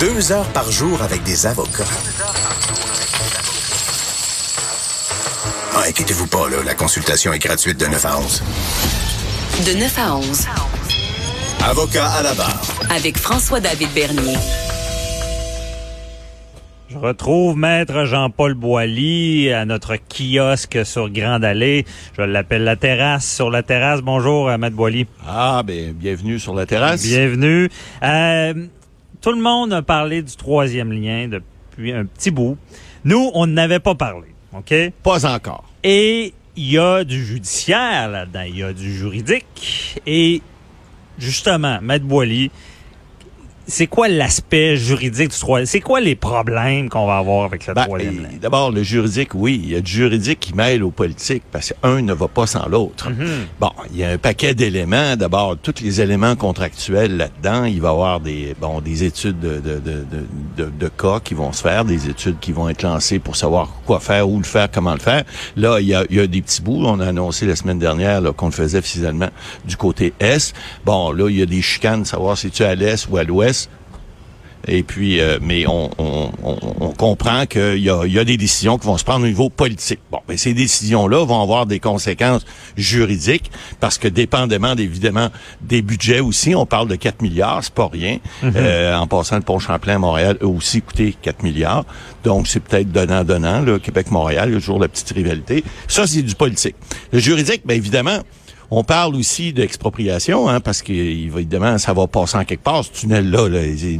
Deux heures par jour avec des avocats. Ah, inquiétez-vous pas, là, la consultation est gratuite de 9 à 11. De 9 à 11. Avocat à la barre. Avec François-David Bernier. Je retrouve Maître Jean-Paul Boilly à notre kiosque sur Grande Allée. Je l'appelle la terrasse. Sur la terrasse, bonjour, euh, Maître Boilly. Ah, ben, bienvenue sur la terrasse. Bienvenue. Euh, tout le monde a parlé du troisième lien depuis un petit bout. Nous, on n'avait pas parlé, OK? Pas encore. Et il y a du judiciaire là-dedans, il y a du juridique. Et justement, Maître Boilly, c'est quoi l'aspect juridique du troisième? C'est quoi les problèmes qu'on va avoir avec le Ben, troisième euh, D'abord, le juridique, oui. Il y a du juridique qui mêle au politique parce qu'un ne va pas sans l'autre. Mhm. Bon, il y a un paquet d'éléments. D'abord, tous les éléments contractuels là-dedans. Il va y avoir des, bon, des études de, de, de, de, de- de cas qui vont se faire, des études qui vont être lancées pour savoir quoi faire, où le faire, comment le faire. Là, il y a, il y a des petits bouts. On a annoncé la semaine dernière qu'on le faisait finalement du côté Est. Bon, là, il y a des chicanes, savoir si tu es à l'Est ou à l'Ouest. Et puis, euh, mais on, on, on, on comprend qu'il y a, y a des décisions qui vont se prendre au niveau politique. Bon, mais ces décisions-là vont avoir des conséquences juridiques parce que dépendamment évidemment des budgets aussi, on parle de 4 milliards, c'est pas rien. Euh, en passant le pont Champlain à Montréal a aussi coûté 4 milliards. Donc c'est peut-être donnant-donnant, Québec-Montréal, il y a toujours la petite rivalité. Ça, c'est du politique. Le juridique, bien évidemment, on parle aussi d'expropriation, hein, parce que évidemment, ça va passer en quelque part. Ce tunnel-là, là, c'est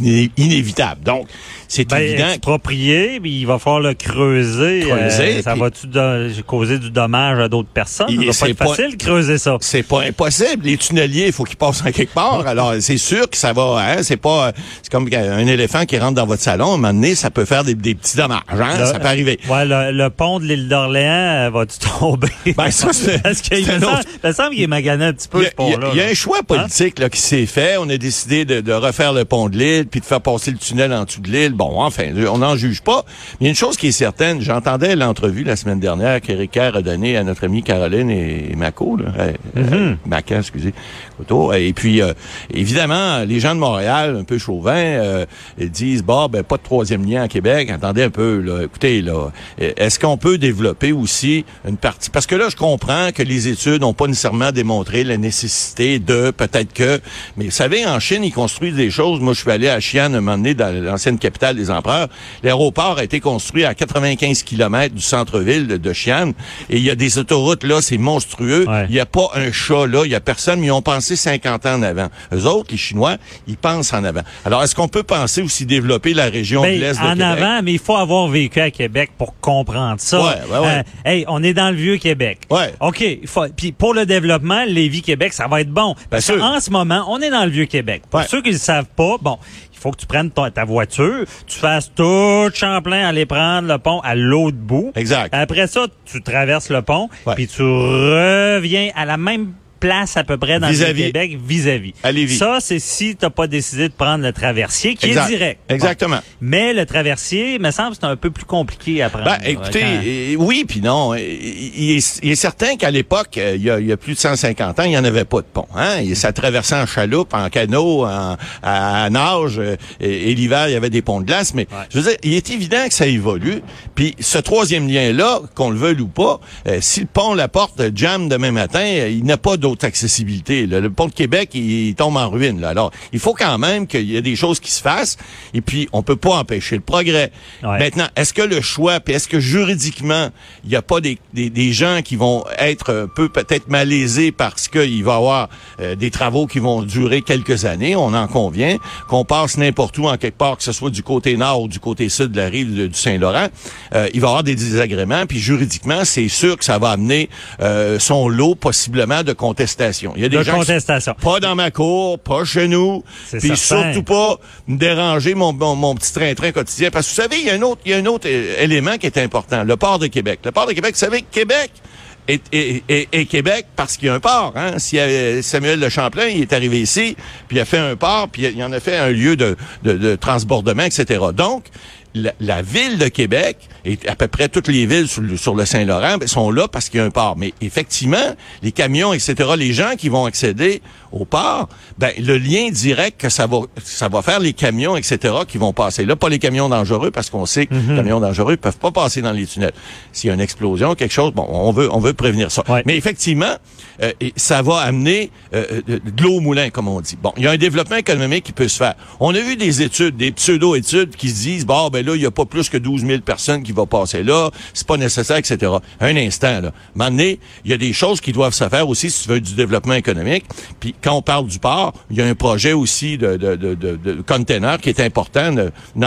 iné- inévitable. Donc, c'est Ben, évident. exproprié, puis il va falloir le creuser. Creuser, Euh, ça puis- va-tu causer du dommage à d'autres personnes? Ça c'est pas être pas- facile de creuser ça. C'est pas impossible. Les tunneliers, il faut qu'ils passent en quelque part. Alors, c'est sûr que ça va, hein, c'est pas, c'est comme un éléphant qui rentre dans votre salon. À un moment donné, ça peut faire des, des petits dommages, hein. Le- ça peut arriver. Ouais, le, le pont de l'île d'Orléans euh, va-tu tomber? Ben, ça, c'est- Parce qu'il c'est me, semble- il me semble qu'il est magané un petit peu, Il y a, ce pont-là. il y a- il y a là. un choix politique là, qui s'est fait. On a décidé de, de refaire le pont de l'île, puis de faire passer le tunnel en dessous de l'île. Bon, enfin, on n'en juge pas. Mais il y a une chose qui est certaine. J'entendais l'entrevue la semaine dernière qu'Éric Kerr a donnée à notre amie Caroline et, et Mako, là, euh, euh, Maca, excusez, Couteau. Et puis, euh, évidemment, les gens de Montréal, un peu chauvins, euh, ils disent, bah, ben, pas de troisième lien à Québec. Attendez un peu, là. Écoutez, là, euh, est-ce qu'on peut développer aussi une partie? Parce que là, je comprends que les études n'ont pas nécessairement démontré la nécessité de, peut-être que, mais vous savez, en Chine, ils construisent des choses. Moi, je suis allé à Xi'an un moment donné, dans l'ancienne capitale des empereurs. L'aéroport a été construit à 95 km du centre-ville de, de Xi'an. Et il y a des autoroutes, là, c'est monstrueux. Ouais. Il n'y a pas un chat, là. Il y a personne, mais ils ont pensé 50 ans en avant. Eux autres, les Chinois, ils pensent en avant. Alors, est-ce qu'on peut penser aussi développer la région Ben, de l'Est de en Québec? avant, mais il faut avoir vécu à Québec pour comprendre ça. Ouais, ouais, ouais. Euh, hey, on est dans le vieux Québec. Ouais. OK. Faut, puis pour le développement, Lévis-Québec, ça va être bon. Parce qu'en ce moment, on est dans le vieux Québec. Pour Ouais. ceux qui ne le savent pas, bon, il faut que tu prennes ta, ta voiture, tu fasses tout Champlain, aller prendre le pont à l'autre bout. Exact. Après ça, tu traverses le pont, puis tu reviens à la même place à peu près dans le Vis-à-vis. Québec vis-à-vis. Ça, c'est si tu n'as pas décidé de prendre le traversier, qui Exact. est direct. Bon. Exactement. Mais le traversier, me semble, c'est un peu plus compliqué à prendre. Ben, écoutez, Quand- euh, oui puis non. Il est, il est certain qu'à l'époque, euh, il y, a, il y a plus de 150 ans, il n'y en avait pas de pont. Hein? Et Ça traversait en chaloupe, en canot, en, à, à nage. euh, Et, et l'hiver, il y avait des ponts de glace. Mais je veux dire, il est évident que ça évolue. Puis ce troisième lien-là, qu'on le veuille ou pas, euh, si le pont la porte jam demain matin, il n'a pas d'autre accessibilité. là. Le pont de Québec, il, il tombe en ruine. Là. Alors, il faut quand même qu'il y ait des choses qui se fassent. Et puis, on peut pas empêcher le progrès. Ouais. Maintenant, est-ce que le choix, puis est-ce que juridiquement, il n'y a pas des, des, des gens qui vont être un peu peut-être malaisés parce qu'il va y avoir euh, des travaux qui vont durer quelques années, on en convient, qu'on passe n'importe où en quelque part, que ce soit du côté nord ou du côté sud de la rive de- du Saint-Laurent, euh, il va y avoir des désagréments, puis juridiquement, c'est sûr que ça va amener euh, son lot possiblement de contestation. Il y a des De gens qui- pas dans ma cour, pas chez nous, puis surtout pas me déranger mon, mon, mon petit train-train quotidien. Parce que vous savez, il y a un autre, il y a un autre euh, élément qui est important, le port de Québec. Le port de Québec, vous savez, Québec est Québec parce qu'il y a un port. Hein? Si euh, Samuel de Champlain, il est arrivé ici, puis il a fait un port, puis il en a fait un lieu de, de, de transbordement, etc. Donc, la, la ville de Québec et à peu près toutes les villes sur le, sur le Saint-Laurent ben, sont là parce qu'il y a un port. Mais effectivement, les camions, etc., les gens qui vont accéder au port, ben le lien direct que ça va ça va faire les camions, etc., qui vont passer là, pas les camions dangereux parce qu'on sait que les camions dangereux peuvent pas passer dans les tunnels. S'il y a une explosion, quelque chose, bon, on veut on veut prévenir ça. Ouais. Mais effectivement, euh, ça va amener euh, de, de l'eau au moulin, comme on dit. Bon, il y a un développement économique qui peut se faire. On a vu des études, des pseudo-études qui se disent, bon, ben là, il y a pas plus que 12 000 personnes qui vont passer là, c'est pas nécessaire, etc. Un instant, là. Donné, il y a des choses qui doivent se faire aussi si tu veux du développement économique. Puis quand on parle du port, il y a un projet aussi de, de, de, de, de container qui est important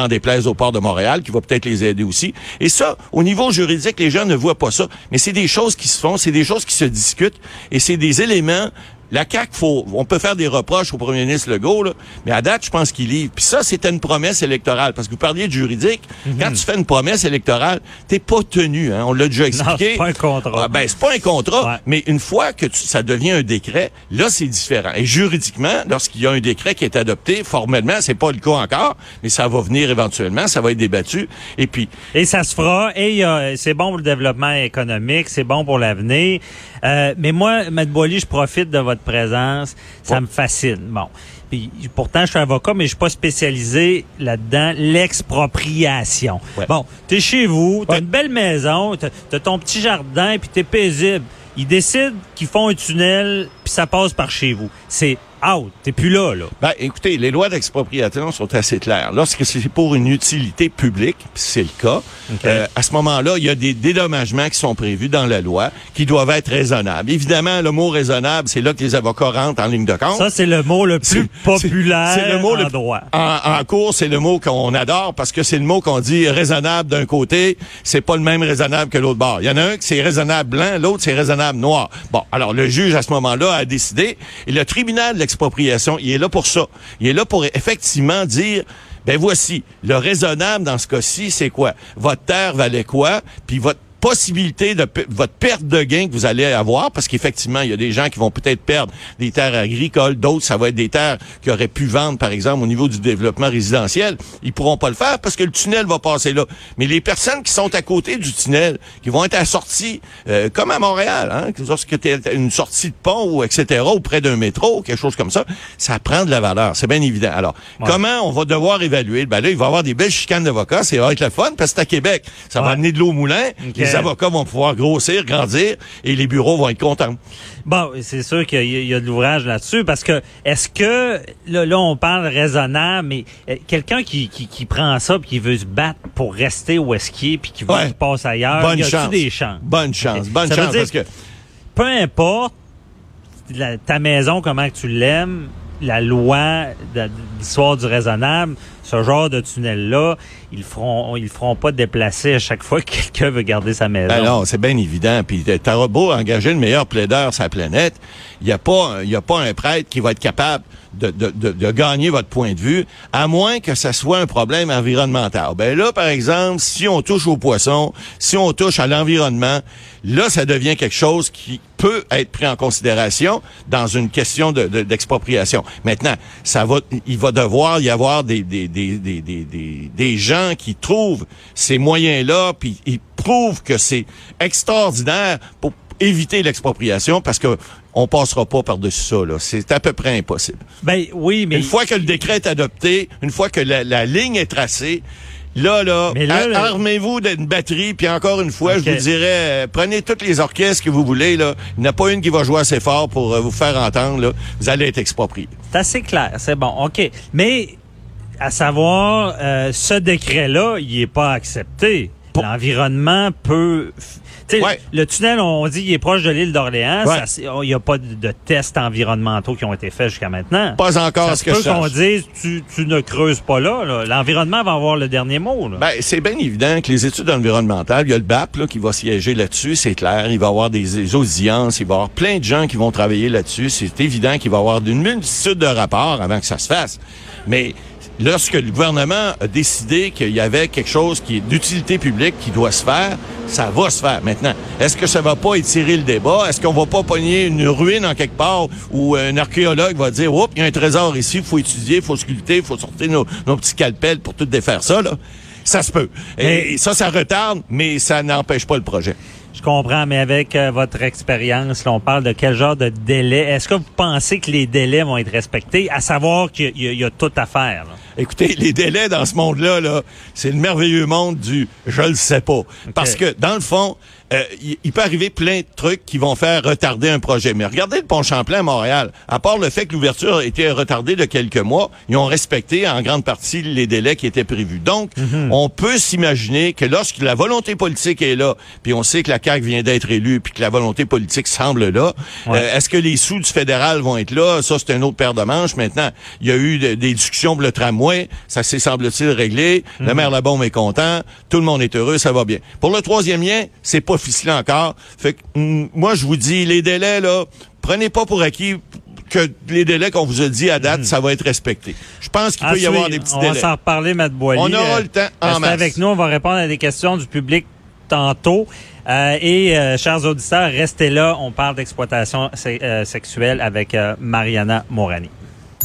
des places au port de Montréal, qui va peut-être les aider aussi. Et ça, au niveau juridique, les gens ne voient pas ça. Mais c'est des choses qui se font, c'est des choses qui se discutent, et c'est des éléments la CAQ, faut, on peut faire des reproches au premier ministre Legault, là, mais à date, je pense qu'il livre. Puis ça, c'était une promesse électorale. Parce que vous parliez de juridique. Quand tu fais une promesse électorale, t'es pas tenu. Hein, on l'a déjà expliqué. c'est pas un contrat. Ah, ben, c'est pas un contrat. Ouais. Mais une fois que tu- ça devient un décret, là, c'est différent. Et juridiquement, lorsqu'il y a un décret qui est adopté, formellement, c'est pas le cas encore, mais ça va venir éventuellement, ça va être débattu. Et puis, Et ça se fera. Et a- c'est bon pour le développement économique, c'est bon pour l'avenir. Euh, mais moi, M. Boily, je profite de votre présence. Ça me fascine. Bon. Puis, pourtant, je suis avocat, mais je suis pas spécialisé là-dedans. L'expropriation. Ouais. Bon, t'es chez vous, t'as Ouais. une belle maison, t'as as ton petit jardin, puis t'es paisible. Ils décident qu'ils font un tunnel, puis ça passe par chez vous. C'est out. T'es plus là, là. Ben, écoutez, les lois d'expropriation sont assez claires. Lorsque c'est pour une utilité publique, c'est le cas, euh, à ce moment-là, il y a des dédommagements qui sont prévus dans la loi qui doivent être raisonnables. Évidemment, le mot raisonnable, c'est là que les avocats rentrent en ligne de compte. Ça, c'est le mot le plus populaire c'est le mot le en droit. En, en cours, c'est le mot qu'on adore parce que c'est le mot qu'on dit raisonnable d'un côté, c'est pas le même raisonnable que l'autre bord. Il y en a un qui c'est raisonnable blanc, l'autre c'est raisonnable noir. Bon, alors le juge à ce moment-là a décidé et le tribunal de il est là pour ça. Il est là pour effectivement dire ben voici, le raisonnable dans ce cas-ci, c'est quoi? Votre terre valait quoi? Puis votre possibilité de votre perte de gain que vous allez avoir, parce qu'effectivement, il y a des gens qui vont peut-être perdre des terres agricoles, d'autres, ça va être des terres qui auraient pu vendre, par exemple, au niveau du développement résidentiel. Ils pourront pas le faire parce que le tunnel va passer là. Mais les personnes qui sont à côté du tunnel, qui vont être sortie, euh, comme à Montréal, hein, que lorsque tu une sortie de pont ou etc., ou près d'un métro, quelque chose comme ça, ça prend de la valeur. C'est bien évident. Alors, comment on va devoir évaluer? Ben là, il va y avoir des belles chicanes d'avocats. C'est va être le fun parce que c'est à Québec. Ça va amener de l'eau au moulin. Les avocats vont pouvoir grossir, grandir et les bureaux vont être contents. Bon, c'est sûr qu'il y, a- y a de l'ouvrage là-dessus parce que est-ce que là, là, on parle raisonnable, mais euh, quelqu'un qui, qui, qui prend ça puis qui veut se battre pour rester où est-ce qu'il est puis qui veut Ouais. qu'il passe ailleurs, Bonne y a-tu chance. des chances? Bonne chance. Bonne Ça veut chance parce que Peu importe la- ta maison, comment que tu l'aimes, la loi de l'histoire du raisonnable, ce genre de tunnel-là, ils feront ils feront pas déplacer à chaque fois que quelqu'un veut garder sa maison. Ben non, c'est bien évident. Puis t'auras beau engager le meilleur plaideur sur la planète, il n'y a pas, y a pas un prêtre qui va être capable de, de, de, de gagner votre point de vue, à moins que ça soit un problème environnemental. Ben là, par exemple, si on touche aux poissons, si on touche à l'environnement, là, ça devient quelque chose qui peut être pris en considération dans une question de- de- d'expropriation. Maintenant, ça va, il va devoir y avoir des, des, des, des, des, des, des gens qui trouvent ces moyens-là, puis ils prouvent que c'est extraordinaire pour éviter l'expropriation parce que on passera pas par-dessus ça. là. C'est à peu près impossible. Ben oui, mais Une fois que le décret est adopté, une fois que la, la ligne est tracée, là, là, armez-vous d'une batterie, puis encore une fois, je vous dirais, euh, prenez toutes les orchestres que vous voulez, là. Il n'y en a pas une qui va jouer assez fort pour euh, vous faire entendre, là. Vous allez être exproprié. C'est assez clair, c'est bon, OK. Mais à savoir, euh, ce décret-là, il est pas accepté. L'environnement peut... Ouais. le tunnel, on dit, il est proche de l'île d'Orléans. Ouais. Il n'y a pas de, de tests environnementaux qui ont été faits jusqu'à maintenant. Pas encore Ça ce que peut je qu'on dise, tu, tu ne creuses pas là. là. L'environnement va avoir le dernier mot. Là. Ben, c'est bien évident que les études environnementales, il y a le BAP là, qui va siéger là-dessus, c'est clair. Il va y avoir des, des audiences, il va y avoir plein de gens qui vont travailler là-dessus. C'est évident qu'il va y avoir une multitude de rapports avant que ça se fasse. Mais lorsque le gouvernement a décidé qu'il y avait quelque chose qui est d'utilité publique qui doit se faire, ça va se faire. Maintenant, est-ce que ça va pas étirer le débat? Est-ce qu'on va pas pogner une ruine en quelque part où un archéologue va dire, oups, il y a un trésor ici, il faut étudier, il faut sculpter, il faut sortir nos, nos petits calpels pour tout défaire ça, là? Ça se peut. Et, ça, ça retarde, mais ça n'empêche pas le projet. Je comprends, mais avec euh, votre expérience, on parle de quel genre de délai. Est-ce que vous pensez que les délais vont être respectés, à savoir qu'il y, a tout à faire? Écoutez, les délais dans ce monde-là, là, c'est le merveilleux monde du je le sais pas. Parce que, dans le fond, euh, il, peut arriver plein de trucs qui vont faire retarder un projet. Mais regardez le pont Champlain à Montréal. À part le fait que l'ouverture était retardée de quelques mois, ils ont respecté en grande partie les délais qui étaient prévus. Donc, mhm. on peut s'imaginer que lorsque la volonté politique est là, puis on sait que la CAQ vient d'être élue, puis que la volonté politique semble là, euh, est-ce que les sous du fédéral vont être là? Ça, c'est un autre paire de manches. Maintenant, il y a eu des discussions pour le tramway. Ça s'est, semble-t-il, réglé. Le mhm. maire Labombe est content. Tout le monde est heureux. Ça va bien. Pour le troisième lien, c'est pas ficelé encore. Fait que, mm, moi, je vous dis, les délais, là, prenez pas pour acquis que les délais qu'on vous a dit à date, hmm. ça va être respecté. Je pense qu'il peut y avoir des petits délais. On va s'en reparler, Matt Boilly. On aura le temps en masse. avec nous, on va répondre à des questions du public tantôt. Euh, et, euh, chers auditeurs, restez là. On parle d'exploitation euh, sexuelle avec Mariana Morani.